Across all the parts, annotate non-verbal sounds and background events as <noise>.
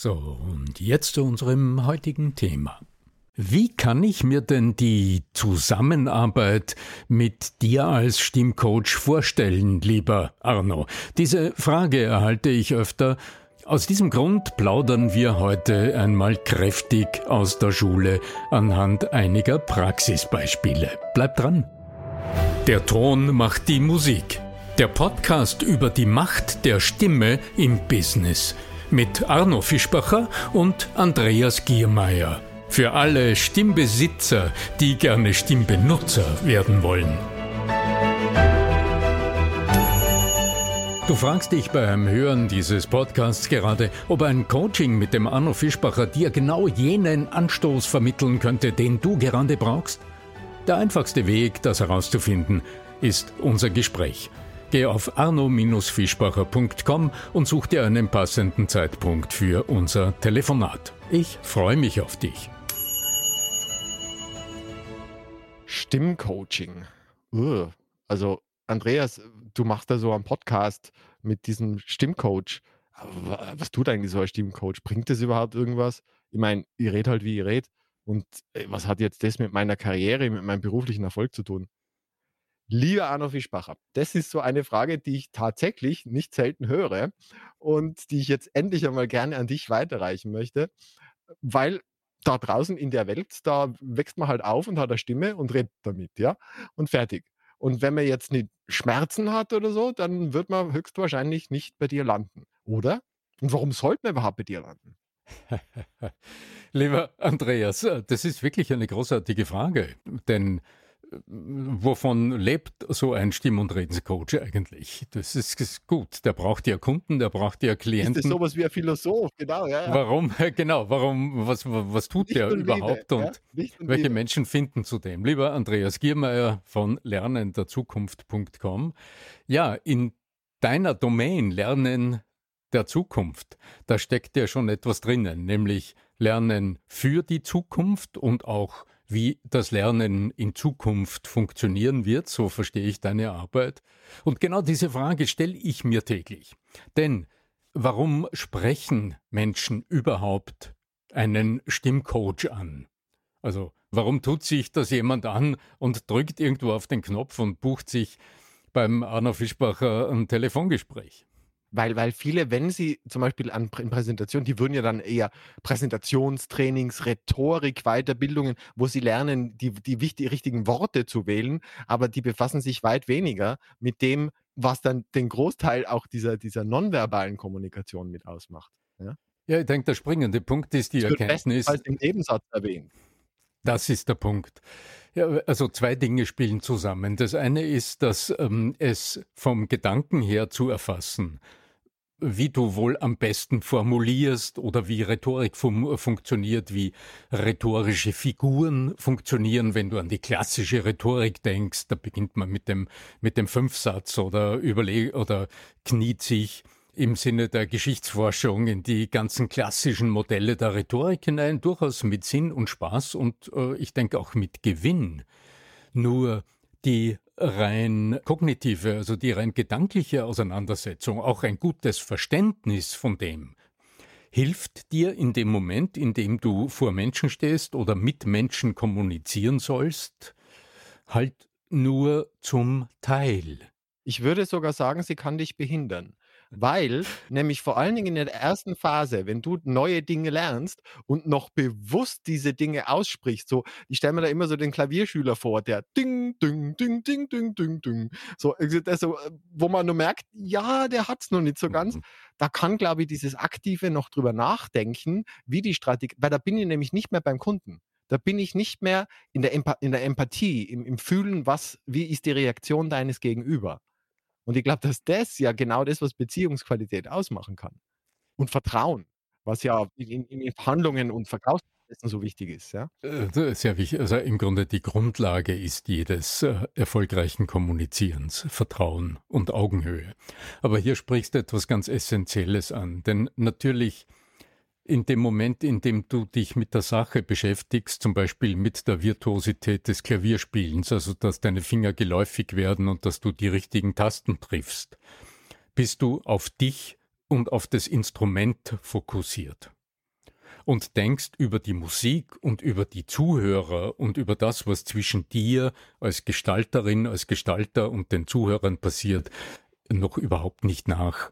So, und jetzt zu unserem heutigen Thema. Wie kann ich mir denn die Zusammenarbeit mit dir als Stimmcoach vorstellen, lieber Arno? Diese Frage erhalte ich öfter. Aus diesem Grund plaudern wir heute einmal kräftig aus der Schule anhand einiger Praxisbeispiele. Bleib dran. Der Ton macht die Musik. Der Podcast über die Macht der Stimme im Business mit Arno Fischbacher und Andreas Giermeier. Für alle Stimmbesitzer, die gerne Stimmbenutzer werden wollen. Du fragst dich beim Hören dieses Podcasts gerade, ob ein Coaching mit dem Arno Fischbacher dir genau jenen Anstoß vermitteln könnte, den du gerade brauchst? Der einfachste Weg, das herauszufinden, ist unser Gespräch. Geh auf arno-fischbacher.com und such dir einen passenden Zeitpunkt für unser Telefonat. Ich freue mich auf dich. Stimmcoaching. Uh, also Andreas, du machst da so einen Podcast mit diesem Stimmcoach. Was tut eigentlich so ein Stimmcoach? Bringt das überhaupt irgendwas? Ich meine, ihr redet halt, wie ihr redet. Und was hat jetzt das mit meiner Karriere, mit meinem beruflichen Erfolg zu tun? Lieber Arno Fischbacher, das ist so eine Frage, die ich tatsächlich nicht selten höre und die ich jetzt endlich einmal gerne an dich weiterreichen möchte, weil da draußen in der Welt, da wächst man halt auf und hat eine Stimme und redet damit, ja, und fertig. Und wenn man jetzt nicht Schmerzen hat oder so, dann wird man höchstwahrscheinlich nicht bei dir landen, oder? Und warum sollte man überhaupt bei dir landen? <laughs> Lieber Andreas, das ist wirklich eine großartige Frage, denn wovon lebt so ein Stimm- und Redenscoach eigentlich? Das ist, ist, gut. Der braucht ja Kunden, der braucht ja Klienten. Ist das sowas wie ein Philosoph, genau, ja. ja. Warum, <laughs> genau, warum, was, was tut Licht der und überhaupt Liebe, und, ja? und welche Liebe. Menschen finden zu dem? Lieber Andreas Giermeier von lernenderzukunft.com. Ja, in deiner Domain Lernen der Zukunft, da steckt ja schon etwas drinnen, nämlich Lernen für die Zukunft und auch wie das Lernen in Zukunft funktionieren wird, so verstehe ich deine Arbeit. Und genau diese Frage stelle ich mir täglich. Denn warum sprechen Menschen überhaupt einen Stimmcoach an? Also warum tut sich das jemand an und drückt irgendwo auf den Knopf und bucht sich beim Arno Fischbacher ein Telefongespräch? Weil, weil viele, wenn sie zum Beispiel an in Präsentationen, die würden ja dann eher Präsentationstrainings, Rhetorik, Weiterbildungen, wo sie lernen, die, die wichtig, richtigen Worte zu wählen, aber die befassen sich weit weniger mit dem, was dann den Großteil auch dieser, dieser nonverbalen Kommunikation mit ausmacht. Ja, ja ich denke, der springende Punkt ist die das Erkenntnis. Als im Nebensatz erwähnt. Das ist der Punkt. Ja, also zwei Dinge spielen zusammen. Das eine ist, dass ähm, es vom Gedanken her zu erfassen, wie du wohl am besten formulierst oder wie Rhetorik fun funktioniert, wie rhetorische Figuren funktionieren, wenn du an die klassische Rhetorik denkst, da beginnt man mit dem, mit dem Fünfsatz oder überleg oder kniet sich im Sinne der Geschichtsforschung in die ganzen klassischen Modelle der Rhetorik hinein, durchaus mit Sinn und Spaß und äh, ich denke auch mit Gewinn. Nur die rein kognitive, also die rein gedankliche Auseinandersetzung, auch ein gutes Verständnis von dem, hilft dir in dem Moment, in dem du vor Menschen stehst oder mit Menschen kommunizieren sollst, halt nur zum Teil. Ich würde sogar sagen, sie kann dich behindern. Weil nämlich vor allen Dingen in der ersten Phase, wenn du neue Dinge lernst und noch bewusst diese Dinge aussprichst, so, ich stelle mir da immer so den Klavierschüler vor, der ding, ding, ding, ding, ding, ding, ding, so, also, wo man nur merkt, ja, der hat's noch nicht so ganz. Mhm. Da kann, glaube ich, dieses Aktive noch drüber nachdenken, wie die Strategie, weil da bin ich nämlich nicht mehr beim Kunden. Da bin ich nicht mehr in der, Empa in der Empathie, im, im Fühlen, was, wie ist die Reaktion deines Gegenüber. Und ich glaube, dass das ja genau das, was Beziehungsqualität ausmachen kann. Und Vertrauen, was ja in, in Verhandlungen und Verkaufsprozessen so wichtig ist. Ja? Äh, sehr wichtig. Also im Grunde die Grundlage ist jedes äh, erfolgreichen Kommunizierens, Vertrauen und Augenhöhe. Aber hier sprichst du etwas ganz Essentielles an. Denn natürlich in dem Moment, in dem du dich mit der Sache beschäftigst, zum Beispiel mit der Virtuosität des Klavierspielens, also dass deine Finger geläufig werden und dass du die richtigen Tasten triffst, bist du auf dich und auf das Instrument fokussiert und denkst über die Musik und über die Zuhörer und über das, was zwischen dir als Gestalterin, als Gestalter und den Zuhörern passiert, noch überhaupt nicht nach.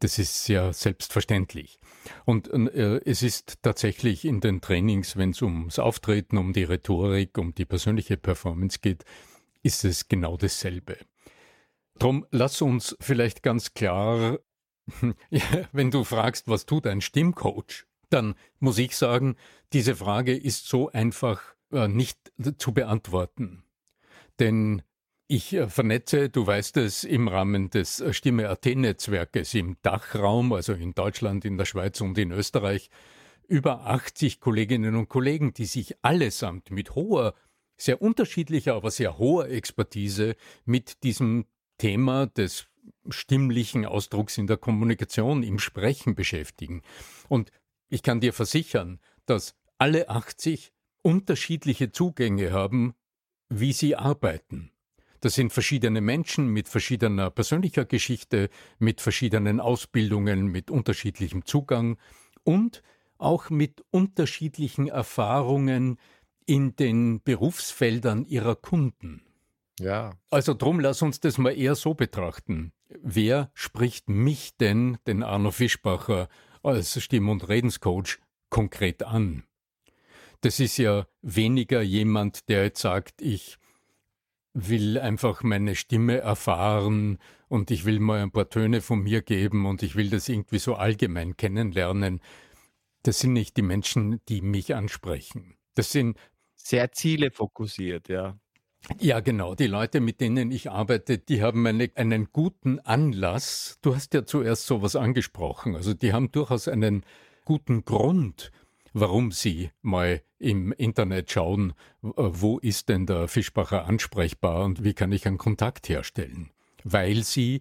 Das ist sehr selbstverständlich. Und äh, es ist tatsächlich in den Trainings, wenn es ums Auftreten, um die Rhetorik, um die persönliche Performance geht, ist es genau dasselbe. Drum lass uns vielleicht ganz klar, <laughs> ja, wenn du fragst, was tut ein Stimmcoach, dann muss ich sagen, diese Frage ist so einfach äh, nicht zu beantworten. Denn ich äh, vernetze, du weißt es, im Rahmen des äh, Stimme AT-Netzwerkes im Dachraum, also in Deutschland, in der Schweiz und in Österreich, über 80 Kolleginnen und Kollegen, die sich allesamt mit hoher, sehr unterschiedlicher, aber sehr hoher Expertise mit diesem Thema des stimmlichen Ausdrucks in der Kommunikation, im Sprechen beschäftigen. Und ich kann dir versichern, dass alle 80 unterschiedliche Zugänge haben, wie sie arbeiten. Das sind verschiedene Menschen mit verschiedener persönlicher Geschichte, mit verschiedenen Ausbildungen, mit unterschiedlichem Zugang und auch mit unterschiedlichen Erfahrungen in den Berufsfeldern ihrer Kunden. Ja. Also drum lass uns das mal eher so betrachten. Wer spricht mich denn, den Arno Fischbacher, als Stimm- und Redenscoach konkret an? Das ist ja weniger jemand, der jetzt sagt, ich will einfach meine Stimme erfahren und ich will mal ein paar Töne von mir geben und ich will das irgendwie so allgemein kennenlernen. Das sind nicht die Menschen, die mich ansprechen. Das sind sehr zielefokussiert, ja. Ja, genau. Die Leute, mit denen ich arbeite, die haben eine, einen guten Anlass. Du hast ja zuerst sowas angesprochen. Also die haben durchaus einen guten Grund, warum Sie mal im Internet schauen, äh, wo ist denn der Fischbacher ansprechbar und wie kann ich einen Kontakt herstellen. Weil Sie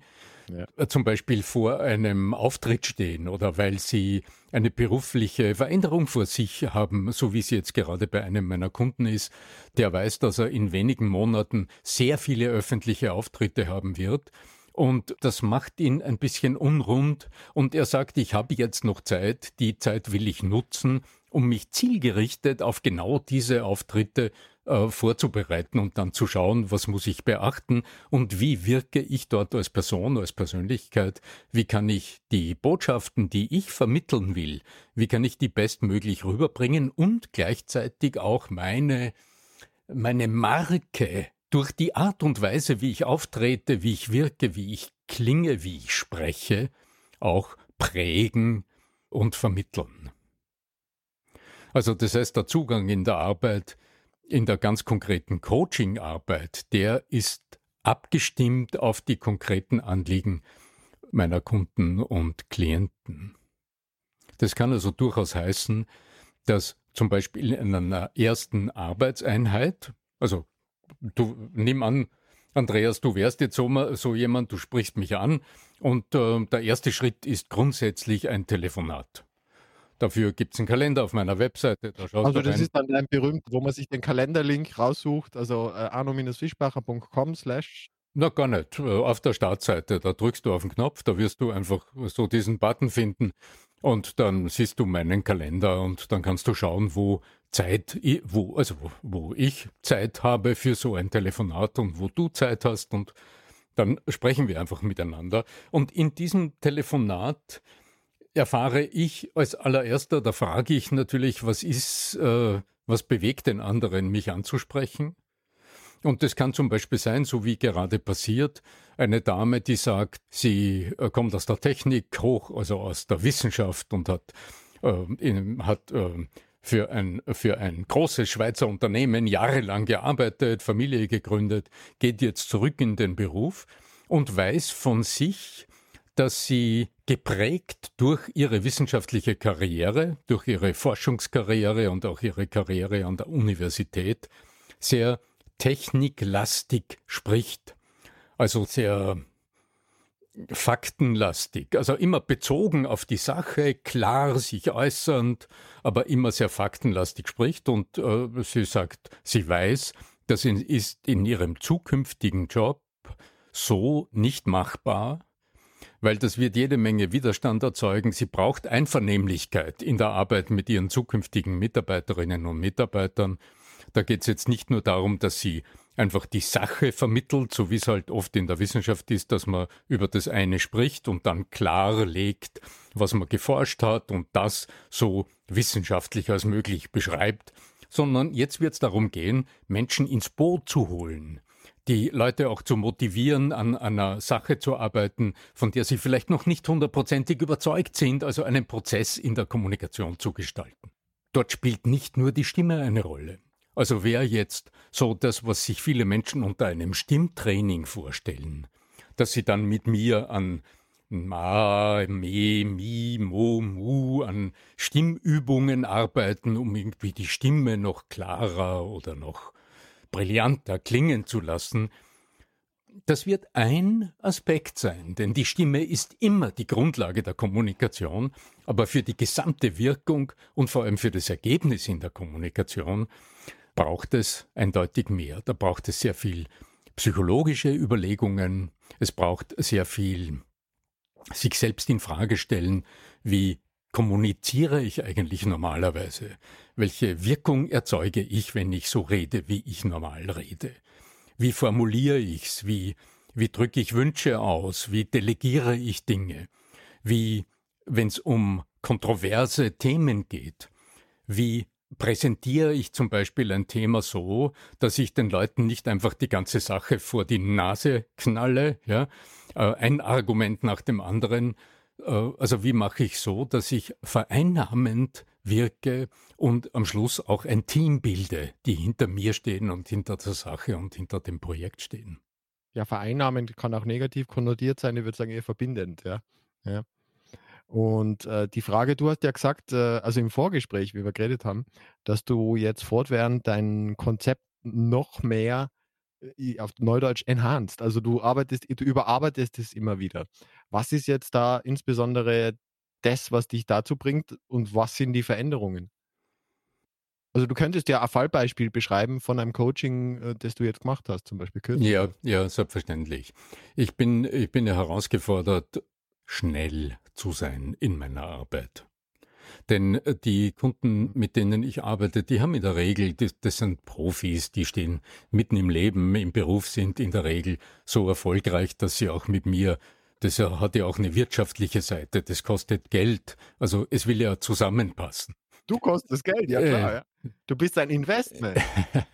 ja. Äh, zum Beispiel vor einem Auftritt stehen oder weil Sie eine berufliche Veränderung vor sich haben, so wie es jetzt gerade bei einem meiner Kunden ist, der weiß, dass er in wenigen Monaten sehr viele öffentliche Auftritte haben wird und das macht ihn ein bisschen unrund und er sagt, ich habe jetzt noch Zeit, die Zeit will ich nutzen, um mich zielgerichtet auf genau diese Auftritte äh, vorzubereiten und dann zu schauen, was muss ich beachten und wie wirke ich dort als Person, als Persönlichkeit, wie kann ich die Botschaften, die ich vermitteln will, wie kann ich die bestmöglich rüberbringen und gleichzeitig auch meine meine Marke durch die Art und Weise, wie ich auftrete, wie ich wirke, wie ich klinge, wie ich spreche, auch prägen und vermitteln. Also das heißt, der Zugang in der Arbeit, in der ganz konkreten Coaching-Arbeit, der ist abgestimmt auf die konkreten Anliegen meiner Kunden und Klienten. Das kann also durchaus heißen, dass zum Beispiel in einer ersten Arbeitseinheit, also du nimm an, Andreas, du wärst jetzt so, so jemand, du sprichst mich an und äh, der erste Schritt ist grundsätzlich ein Telefonat. Dafür gibt es einen Kalender auf meiner Webseite. also das ist dann ein berühmt, wo man sich den Kalenderlink raussucht, also äh, arno-fischbacher.com slash na, gar nicht. Äh, auf der Startseite, da drückst du auf den Knopf, da wirst du einfach so diesen Button finden Und dann siehst du meinen Kalender und dann kannst du schauen, wo Zeit, wo, also wo ich Zeit habe für so ein Telefonat und wo du Zeit hast und dann sprechen wir einfach miteinander. Und in diesem Telefonat erfahre ich als allererster, da frage ich natürlich, was ist, äh, was bewegt den anderen, mich anzusprechen? Und das kann zum Beispiel sein, so wie gerade passiert, eine Dame, die sagt, sie äh, kommt aus der Technik hoch, also aus der Wissenschaft und hat, äh, in, hat äh, für ein, für ein großes Schweizer Unternehmen jahrelang gearbeitet, Familie gegründet, geht jetzt zurück in den Beruf und weiß von sich, dass sie geprägt durch ihre wissenschaftliche Karriere, durch ihre Forschungskarriere und auch ihre Karriere an der Universität sehr techniklastig spricht. Also sehr faktenlastig, also immer bezogen auf die Sache, klar sich äußernd, aber immer sehr faktenlastig spricht und äh, sie sagt, sie weiß, das ist in ihrem zukünftigen Job so nicht machbar, weil das wird jede Menge Widerstand erzeugen. Sie braucht Einvernehmlichkeit in der Arbeit mit ihren zukünftigen Mitarbeiterinnen und Mitarbeitern. Da geht es jetzt nicht nur darum, dass sie einfach die Sache vermittelt, so wie es halt oft in der Wissenschaft ist, dass man über das eine spricht und dann klarlegt, was man geforscht hat und das so wissenschaftlich als möglich beschreibt, sondern jetzt wird es darum gehen, Menschen ins Boot zu holen, die Leute auch zu motivieren, an einer Sache zu arbeiten, von der sie vielleicht noch nicht hundertprozentig überzeugt sind, also einen Prozess in der Kommunikation zu gestalten. Dort spielt nicht nur die Stimme eine Rolle. Also wäre jetzt so das, was sich viele Menschen unter einem Stimmtraining vorstellen, dass sie dann mit mir an Ma, Me, Mi, Mo, Mu an Stimmübungen arbeiten, um irgendwie die Stimme noch klarer oder noch brillanter klingen zu lassen, das wird ein Aspekt sein, denn die Stimme ist immer die Grundlage der Kommunikation, aber für die gesamte Wirkung und vor allem für das Ergebnis in der Kommunikation braucht es eindeutig mehr. Da braucht es sehr viel psychologische Überlegungen, es braucht sehr viel sich selbst in Frage stellen, wie kommuniziere ich eigentlich normalerweise? Welche Wirkung erzeuge ich, wenn ich so rede, wie ich normal rede? Wie formuliere ich's? Wie, wie drücke ich Wünsche aus? Wie delegiere ich Dinge? Wie, wenn es um kontroverse Themen geht, wie präsentiere ich zum Beispiel ein Thema so, dass ich den Leuten nicht einfach die ganze Sache vor die Nase knalle, ja, äh, ein Argument nach dem anderen. Äh, also wie mache ich so, dass ich vereinnahmend wirke und am Schluss auch ein Team bilde, die hinter mir stehen und hinter der Sache und hinter dem Projekt stehen. Ja, vereinnahmend kann auch negativ konnotiert sein, ich würde sagen eher verbindend, ja. ja. Und äh, die Frage, du hast ja gesagt, äh, also im Vorgespräch, wie wir geredet haben, dass du jetzt fortwährend dein Konzept noch mehr auf Neudeutsch enhanced. Also du arbeitest, du überarbeitest es immer wieder. Was ist jetzt da insbesondere das, was dich dazu bringt und was sind die Veränderungen? Also du könntest ja ein Fallbeispiel beschreiben von einem Coaching, äh, das du jetzt gemacht hast, zum Beispiel kürzlich. Ja, ja, selbstverständlich. Ich bin, ich bin ja herausgefordert, schnell zu sein in meiner Arbeit. Denn äh, die Kunden, mit denen ich arbeite, die haben in der Regel, das, das, sind Profis, die stehen mitten im Leben, im Beruf sind in der Regel so erfolgreich, dass sie auch mit mir, das hat ja auch eine wirtschaftliche Seite, das kostet Geld, also es will ja zusammenpassen. Du kostest Geld, ja klar. Äh, ja. Du bist ein Investment.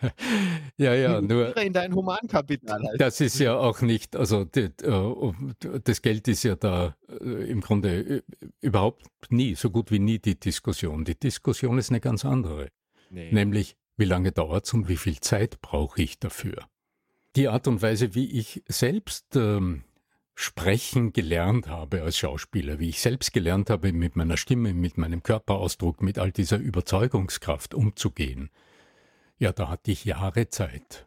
<laughs> ja, ja, nur. In dein Humankapital. Heißt. Das ist ja auch nicht, also das, äh, das Geld ist ja da äh, im Grunde überhaupt nie, so gut wie nie die Diskussion. Die Diskussion ist eine ganz andere. Nee. Nämlich, wie lange dauert es und wie viel Zeit brauche ich dafür? Die Art und Weise, wie ich selbst ähm, sprechen gelernt habe als Schauspieler, wie ich selbst gelernt habe, mit meiner Stimme, mit meinem Körperausdruck, mit all dieser Überzeugungskraft umzugehen, ja, da hatte ich Jahre Zeit.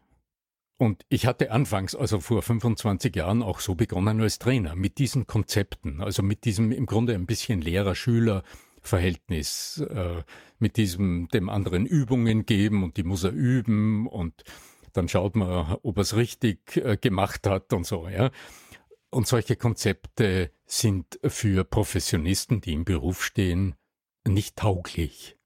Und ich hatte anfangs, also vor 25 Jahren, auch so begonnen als Trainer, mit diesen Konzepten, also mit diesem im Grunde ein bisschen Lehrer-Schüler-Verhältnis, äh, mit diesem dem anderen Übungen geben und die muss er üben und dann schaut man, ob er es richtig äh, gemacht hat und so, ja. Und solche Konzepte sind für Professionisten, die im Beruf stehen, nicht tauglich.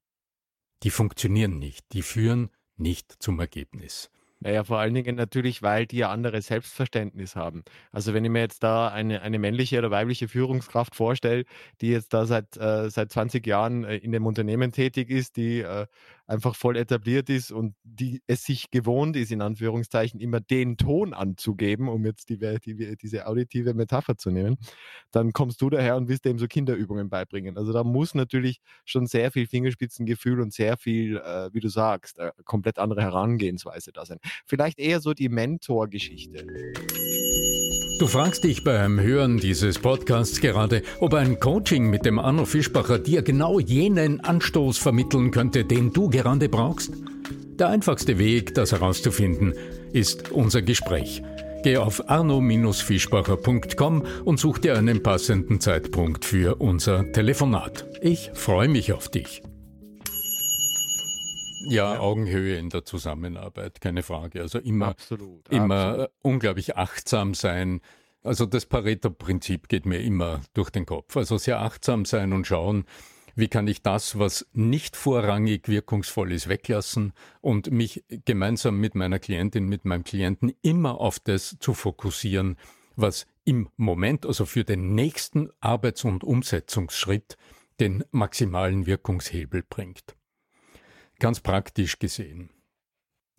Die funktionieren nicht, die führen nicht zum Ergebnis. Naja, vor allen Dingen natürlich, weil die ja andere Selbstverständnis haben. Also wenn ich mir jetzt da eine, eine männliche oder weibliche Führungskraft vorstelle, die jetzt da seit, äh, seit 20 Jahren äh, in dem Unternehmen tätig ist, die äh, einfach voll etabliert ist und die es sich gewohnt ist, in Anführungszeichen, immer den Ton anzugeben, um jetzt die, die, diese auditive Metapher zu nehmen, dann kommst du daher und willst dem so Kinderübungen beibringen. Also da muss natürlich schon sehr viel Fingerspitzengefühl und sehr viel, äh, wie du sagst, äh, komplett andere Herangehensweise da sein. Vielleicht eher so die Mentorgeschichte. Du fragst dich beim Hören dieses Podcasts gerade, ob ein Coaching mit dem Arno Fischbacher dir genau jenen Anstoß vermitteln könnte, den du gerade brauchst? Der einfachste Weg, das herauszufinden, ist unser Gespräch. Geh auf arno-fischbacher.com und such dir einen passenden Zeitpunkt für unser Telefonat. Ich freue mich auf dich. Ja, Augenhöhe in der Zusammenarbeit, keine Frage. Also immer, absolut, immer absolut. unglaublich achtsam sein. Also das Pareto-Prinzip geht mir immer durch den Kopf. Also sehr achtsam sein und schauen, wie kann ich das, was nicht vorrangig wirkungsvoll ist, weglassen und mich gemeinsam mit meiner Klientin, mit meinem Klienten immer auf das zu fokussieren, was im Moment, also für den nächsten Arbeits- und Umsetzungsschritt, den maximalen Wirkungshebel bringt. Ganz praktisch gesehen.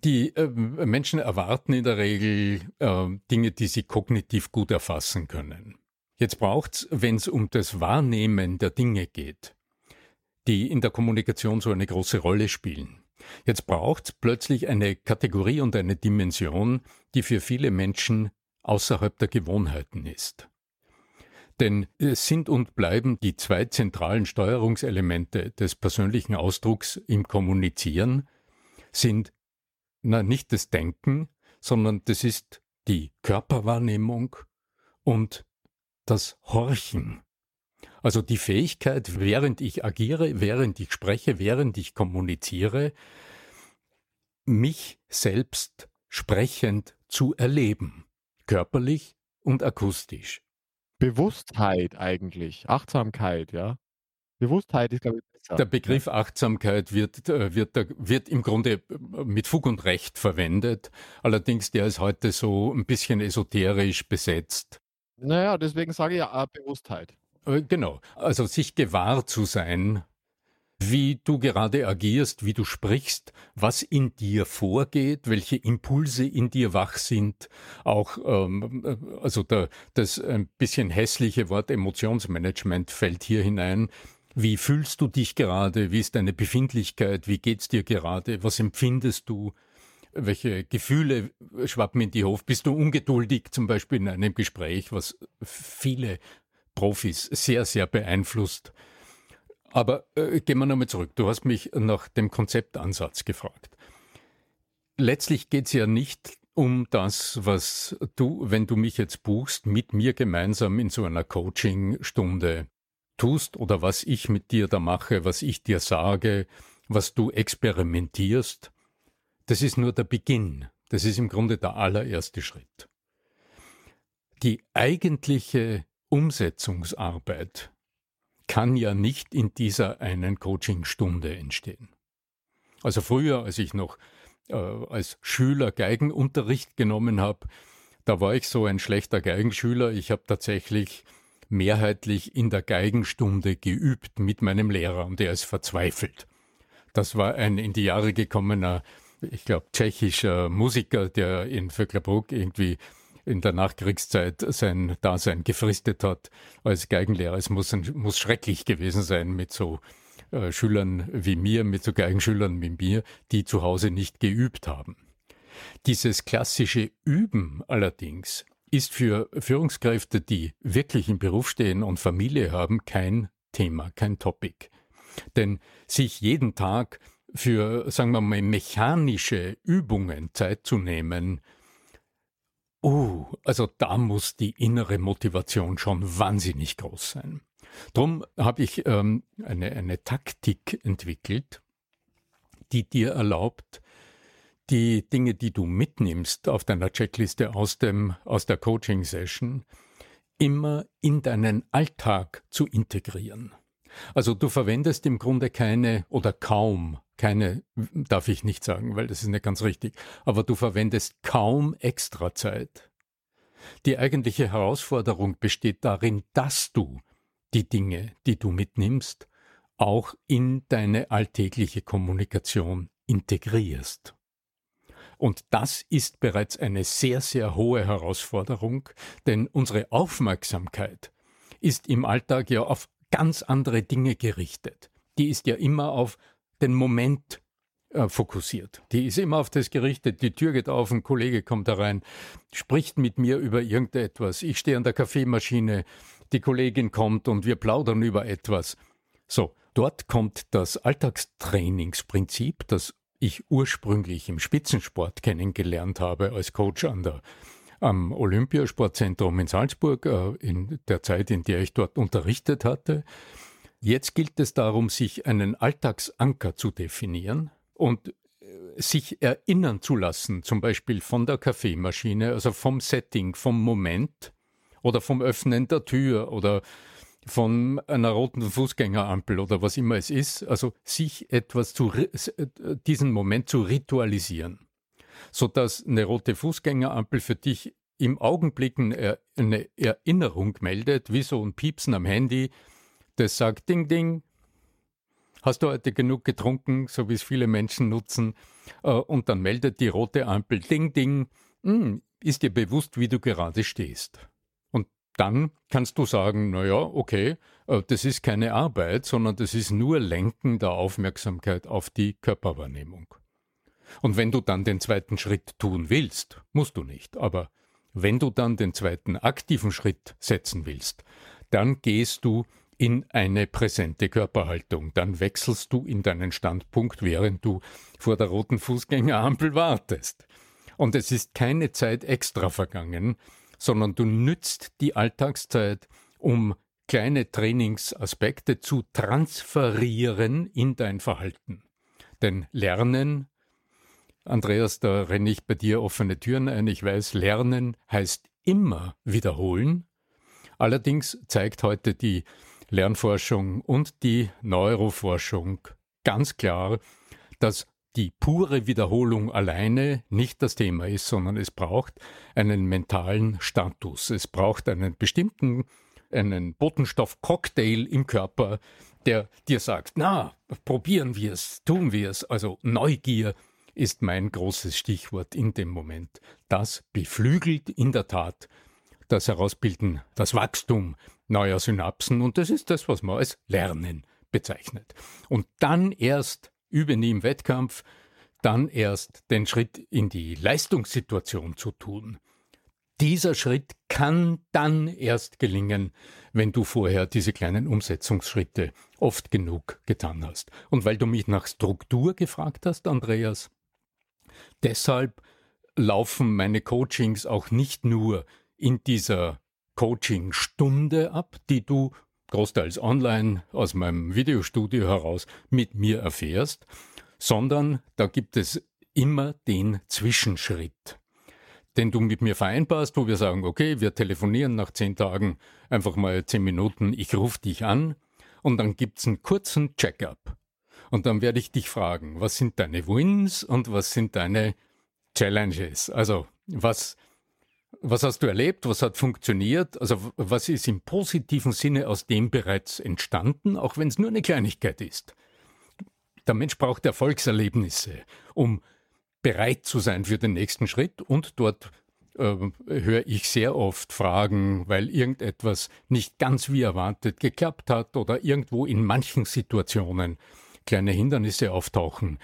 Die äh, Menschen erwarten in der Regel äh, Dinge, die sie kognitiv gut erfassen können. Jetzt braucht's, wenn es um das Wahrnehmen der Dinge geht, die in der Kommunikation so eine große Rolle spielen. Jetzt braucht's plötzlich eine Kategorie und eine Dimension, die für viele Menschen außerhalb der Gewohnheiten ist. Denn es sind und bleiben die zwei zentralen Steuerungselemente des persönlichen Ausdrucks im Kommunizieren, sind na, nicht das Denken, sondern das ist die Körperwahrnehmung und das Horchen. Also die Fähigkeit, während ich agiere, während ich spreche, während ich kommuniziere, mich selbst sprechend zu erleben, körperlich und akustisch. Bewusstheit eigentlich, Achtsamkeit, ja. Bewusstheit ist, glaube ich, besser. Der Begriff Achtsamkeit wird, äh, wird, wird im Grunde äh, mit Fug und Recht verwendet. Allerdings, der ist heute so ein bisschen esoterisch besetzt. Naja, deswegen sage ich ja Bewusstheit. Äh, genau. Also sich gewahr zu sein, wie du gerade agierst, wie du sprichst, was in dir vorgeht, welche Impulse in dir wach sind, auch ähm, also der, das ein bisschen hässliche Wort Emotionsmanagement fällt hier hinein. Wie fühlst du dich gerade? Wie ist deine Befindlichkeit? Wie geht's dir gerade? Was empfindest du? Welche Gefühle schwappen in die Hof? Bist du ungeduldig zum Beispiel in einem Gespräch, was viele Profis sehr, sehr beeinflusst? Aber äh, gehen wir nochmal zurück. Du hast mich nach dem Konzeptansatz gefragt. Letztlich geht es ja nicht um das, was du, wenn du mich jetzt buchst, mit mir gemeinsam in so einer Coachingstunde tust oder was ich mit dir da mache, was ich dir sage, was du experimentierst. Das ist nur der Beginn. Das ist im Grunde der allererste Schritt. Die eigentliche Umsetzungsarbeit kann ja nicht in dieser einen Coachingstunde entstehen. Also früher, als ich noch äh, als Schüler Geigenunterricht genommen habe, da war ich so ein schlechter Geigenschüler. Ich habe tatsächlich mehrheitlich in der Geigenstunde geübt mit meinem Lehrer und er ist verzweifelt. Das war ein in die Jahre gekommener, ich glaube, tschechischer Musiker, der in Vöcklerbruck irgendwie in der Nachkriegszeit sein Dasein gefristet hat als Geigenlehrer. Es muss, muss schrecklich gewesen sein mit so äh, Schülern wie mir, mit so Geigenschülern wie mir, die zu Hause nicht geübt haben. Dieses klassische Üben allerdings ist für Führungskräfte, die wirklich im Beruf stehen und Familie haben, kein Thema, kein Topic. Denn sich jeden Tag für, sagen wir mal, mechanische Übungen Zeit zu nehmen, Oh, also da muss die innere Motivation schon wahnsinnig groß sein. Drum habe ich ähm, eine, eine Taktik entwickelt, die dir erlaubt, die Dinge, die du mitnimmst auf deiner Checkliste aus, dem, aus der Coaching-Session, immer in deinen Alltag zu integrieren. Also du verwendest im Grunde keine oder kaum, keine darf ich nicht sagen, weil das ist nicht ganz richtig, aber du verwendest kaum Extrazeit. Die eigentliche Herausforderung besteht darin, dass du die Dinge, die du mitnimmst, auch in deine alltägliche Kommunikation integrierst. Und das ist bereits eine sehr, sehr hohe Herausforderung, denn unsere Aufmerksamkeit ist im Alltag ja auf ganz andere Dinge gerichtet. Die ist ja immer auf den Moment äh, fokussiert. Die ist immer auf das gerichtet. Die Tür geht auf, ein Kollege kommt herein, spricht mit mir über irgendetwas. Ich stehe an der Kaffeemaschine, die Kollegin kommt und wir plaudern über etwas. So, dort kommt das Alltagstrainingsprinzip, das ich ursprünglich im Spitzensport kennengelernt habe als Coach an der am Olympiasportzentrum in Salzburg, äh, in der Zeit, in der ich dort unterrichtet hatte. Jetzt gilt es darum, sich einen Alltagsanker zu definieren und äh, sich erinnern zu lassen, zum Beispiel von der Kaffeemaschine, also vom Setting, vom Moment oder vom Öffnen der Tür oder von einer roten Fußgängerampel oder was immer es ist, also sich etwas zu, äh, diesen Moment zu ritualisieren, sodass eine rote Fußgängerampel für dich im Augenblick eine Erinnerung meldet, wie so ein Piepsen am Handy, das sagt Ding Ding, hast du heute genug getrunken, so wie es viele Menschen nutzen, äh, und dann meldet die rote Ampel Ding Ding, hm, ist dir bewusst, wie du gerade stehst? Dann kannst du sagen, naja, okay, äh, das ist keine Arbeit, sondern das ist nur Lenken der Aufmerksamkeit auf die Körperwahrnehmung. Und wenn du dann den zweiten Schritt tun willst, musst du nicht, aber wenn du dann den zweiten aktiven Schritt setzen willst, dann gehst du in eine präsente Körperhaltung. Dann wechselst du in deinen Standpunkt, während du vor der roten Fußgängerampel wartest. Und es ist keine Zeit extra vergangen, sondern du nützt die Alltagszeit, um kleine Trainingsaspekte zu transferieren in dein Verhalten. Denn Lernen, Andreas, da renne ich bei dir offene Türen ein, ich weiß, Lernen heißt immer wiederholen. Allerdings zeigt heute die Lernforschung und die Neuroforschung ganz klar, dass die pure Wiederholung alleine nicht das Thema ist, sondern es braucht einen mentalen Status. Es braucht einen bestimmten, einen Botenstoff-Cocktail im Körper, der dir sagt, na, probieren wir es, tun wir es. Also Neugier ist mein großes Stichwort in dem Moment. Das beflügelt in der Tat das Herausbilden, das Wachstum neuer Synapsen und das ist das, was man als Lernen bezeichnet. Und dann erst übe nie im Wettkampf, dann erst den Schritt in die Leistungssituation zu tun. Dieser Schritt kann dann erst gelingen, wenn du vorher diese kleinen Umsetzungsschritte oft genug getan hast. Und weil du mich nach Struktur gefragt hast, Andreas, deshalb laufen meine Coachings auch nicht nur in dieser Coaching-Stunde ab, die du großteils online aus meinem Videostudio heraus mit mir erfährst, sondern da gibt es immer den Zwischenschritt, den du mit mir vereinbarst, wo wir sagen, okay, wir telefonieren nach zehn Tagen einfach mal zehn Minuten, ich rufe dich an und dann gibt es einen kurzen Check-up. Und dann werde ich dich fragen, was sind deine Wins und was sind deine Challenges? Also was was hast du erlebt? Was hat funktioniert? Also was ist im positiven Sinne aus dem bereits entstanden, auch wenn es nur eine Kleinigkeit ist? Der Mensch braucht Erfolgserlebnisse, um bereit zu sein für den nächsten Schritt und dort äh, höre ich sehr oft Fragen, weil irgendetwas nicht ganz wie erwartet geklappt hat oder irgendwo in manchen Situationen kleine Hindernisse auftauchen.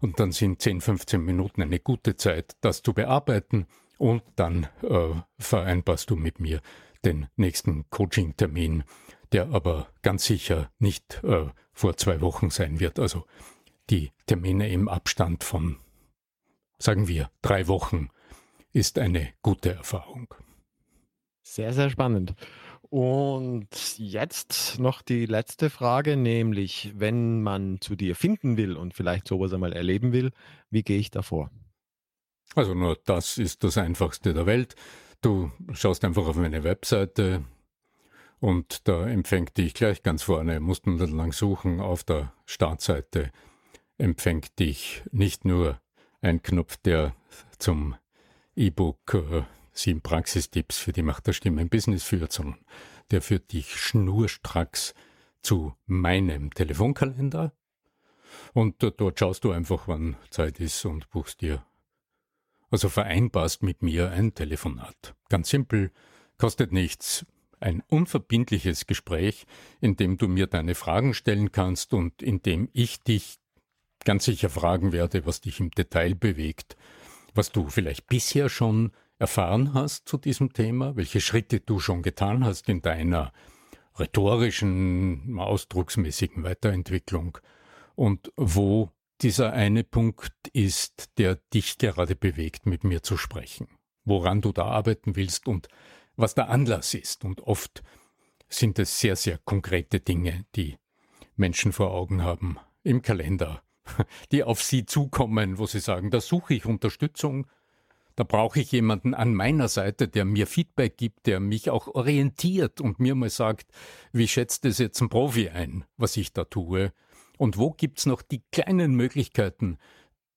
Und dann sind 10, 15 Minuten eine gute Zeit, das zu bearbeiten und dann äh, vereinbarst du mit mir den nächsten Coaching-Termin, der aber ganz sicher nicht äh, vor zwei Wochen sein wird. Also die Termine im Abstand von, sagen wir, drei Wochen ist eine gute Erfahrung. Sehr, sehr spannend. Und jetzt noch die letzte Frage, nämlich wenn man zu dir finden will und vielleicht sowas einmal erleben will, wie gehe ich davor? Also nur das ist das Einfachste der Welt. Du schaust einfach auf meine Webseite Und da empfängt dich gleich ganz vorne, musst lang suchen auf der Startseite, empfängt dich nicht nur ein Knopf, der zum E-Book äh, sieben Praxistipps für die Macht der Stimme im Business führt, sondern der führt dich schnurstracks zu meinem Telefonkalender. Und dort schaust du einfach, wann Zeit ist und buchst dir, also vereinbarst mit mir ein Telefonat. Ganz simpel, kostet nichts, ein unverbindliches Gespräch, in dem du mir deine Fragen stellen kannst und in dem ich dich ganz sicher fragen werde, was dich im Detail bewegt, was du vielleicht bisher schon erfahren hast zu diesem Thema, welche Schritte du schon getan hast in deiner rhetorischen, ausdrucksmäßigen Weiterentwicklung und wo dieser eine Punkt ist, der dich gerade bewegt, mit mir zu sprechen, woran du da arbeiten willst und was der Anlass ist. Und oft sind es sehr, sehr konkrete Dinge, die Menschen vor Augen haben im Kalender, <laughs> die auf sie zukommen, wo sie sagen, da suche ich Unterstützung, da brauche ich jemanden an meiner Seite, der mir Feedback gibt, der mich auch orientiert und mir mal sagt, wie schätzt es jetzt ein Profi ein, was ich da tue? Und wo gibt's noch die kleinen Möglichkeiten,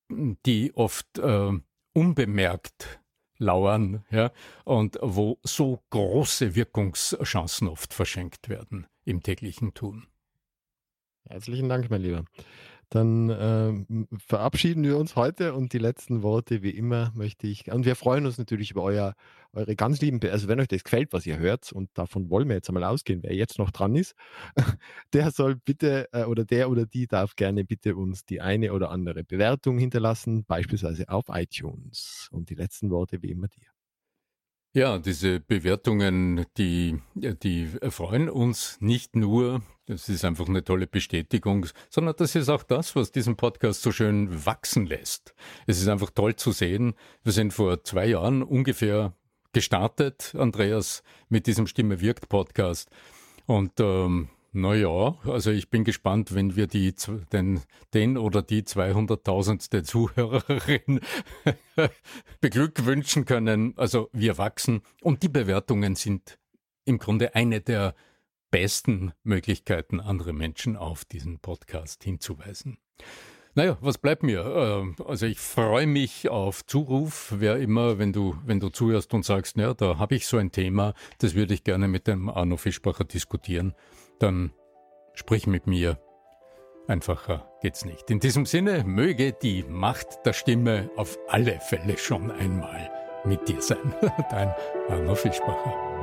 die oft äh, unbemerkt lauern, ja, und wo so große Wirkungschancen oft verschenkt werden im täglichen Tun. Herzlichen Dank, mein Lieber. Dann äh, verabschieden wir uns heute und die letzten Worte, wie immer, möchte ich, und wir freuen uns natürlich über euer, eure ganz lieben, also wenn euch das gefällt, was ihr hört, und davon wollen wir jetzt einmal ausgehen, wer jetzt noch dran ist, <laughs> der soll bitte, äh, oder der oder die darf gerne bitte uns die eine oder andere Bewertung hinterlassen, beispielsweise auf iTunes. Und die letzten Worte, wie immer, dir. Ja, diese Bewertungen, die, die freuen uns nicht nur, das ist einfach eine tolle Bestätigung, sondern das ist auch das, was diesen Podcast so schön wachsen lässt. Es ist einfach toll zu sehen. Wir sind vor zwei Jahren ungefähr gestartet, Andreas, mit diesem Stimme wirkt Podcast. Und ähm, naja, also ich bin gespannt, wenn wir die, den, den oder die 200.000. Zuhörerin <laughs> beglückwünschen können. Also wir wachsen und die Bewertungen sind im Grunde eine der besten Möglichkeiten, andere Menschen auf diesen Podcast hinzuweisen. Naja, was bleibt mir? Ähm, also ich freue mich auf Zuruf, wer immer, wenn du, wenn du zuhörst und sagst, ja, da habe ich so ein Thema, das würde ich gerne mit dem Arno Fischbacher diskutieren dann sprich mit mir. Einfacher geht's nicht. In diesem Sinne möge die Macht der Stimme auf alle Fälle schon einmal mit dir sein. <laughs> Dein Arno Fischbacher.